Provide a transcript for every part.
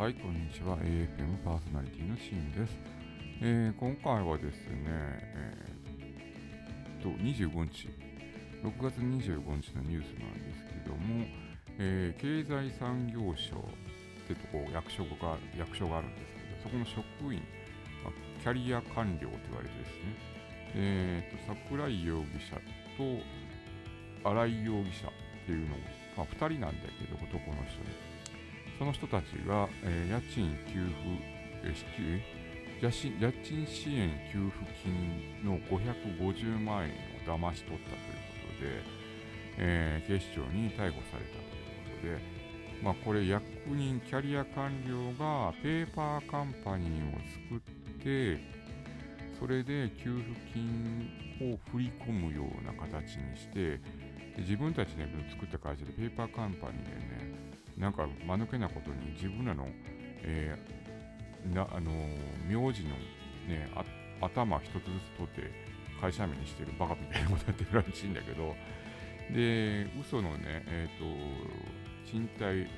はい、こんにちは。AFM パーソナリティのシーンです。えー今回はですね、えーと、25日、6月25日のニュースなんですけども、えー経済産業省ってとこ役所が役所があるんですけど、そこの職員、まあキャリア官僚と言われてですね、えーと、桜井容疑者と新井容疑者っていうのを、まあ、2人なんだけど、男の人で、その人たちが、えー家賃給付、えー支給家賃支援給付金の550万円を騙し取ったということで、えー警視庁に逮捕されたということで、まあ、これ役人、キャリア官僚がペーパーカンパニーを作って、それで給付金を振り込むような形にして、で自分たちで作った会社でペーパーカンパニーでね、なんか間抜けなことに自分らの、えーなあのー名字の、ね、頭一つずつ取って会社名にしてるバカみたいなことやってるらしいんだけど、で、嘘のね、えっ、と、賃貸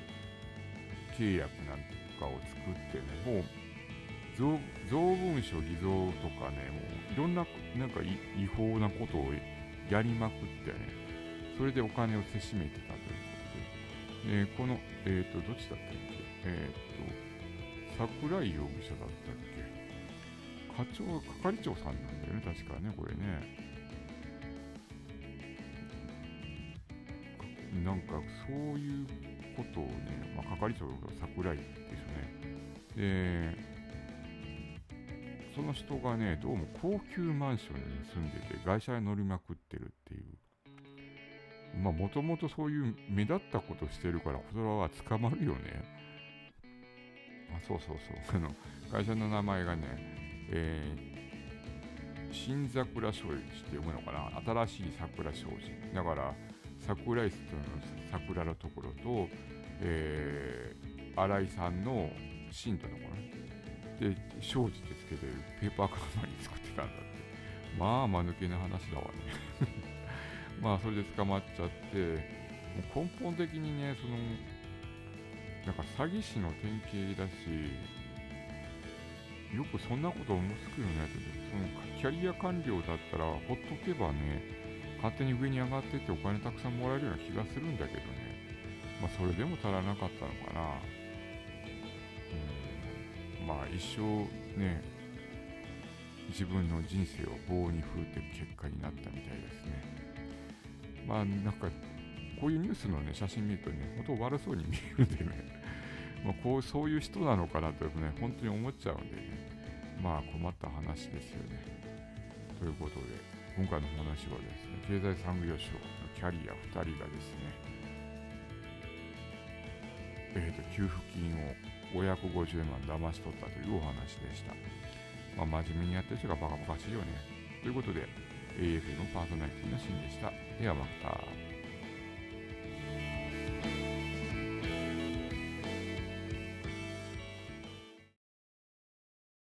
契約なんかを作ってね、もう造造文書偽造とかね、もういろんななんか違法なことをやりまくってね、それでお金をせしめてたという、えーこの、えっ、と、どっちだったっけ？えっ、と、桜井容疑者だったっけ？課長、係長さんなんだよね、確かね、これね。なんか、そういうことをね、まあ、係長が桜井ですよね。で、その人がね、どうも高級マンションに住んでて、外車に乗りまくってるっていう。まあ、もともとそういう目立ったことしてるから、それは捕まるよね。あ、そうそうそう。あの、会社の名前がね、えー、新桜商事って読むのかな？新しい桜商事。だから、桜井さんの桜のところと、えー、新井さんの新とのところね。で、商事ってつけてるペーパーカンパニー作ってたんだって。まあ、間抜けな話だわね。まあ、それで捕まっちゃって、もう根本的にね、その、なんか詐欺師の典型だし、よくそんなこと思いつくよねって、そのキャリア官僚だったら、ほっとけばね、勝手に上に上がってってお金たくさんもらえるような気がするんだけどね。まあ、それでも足らなかったのかな。うん、まあ、一生ね、自分の人生を棒に振っていく結果になったみたいですね。まあ、なんか、こういうニュースのね、写真見るとね、本当悪そうに見えるんでね、まあ、こう、そういう人なのかなとね、本当に思っちゃうんでね、まあ困った話ですよね。ということで、今回の話はですね、経済産業省のキャリア2人がですね、えー、と給付金を550万騙し取ったというお話でした。まあ、真面目にやってる人がバカバカしいよね。ということで、AF のパーソナリティのシーンでした。ではまた。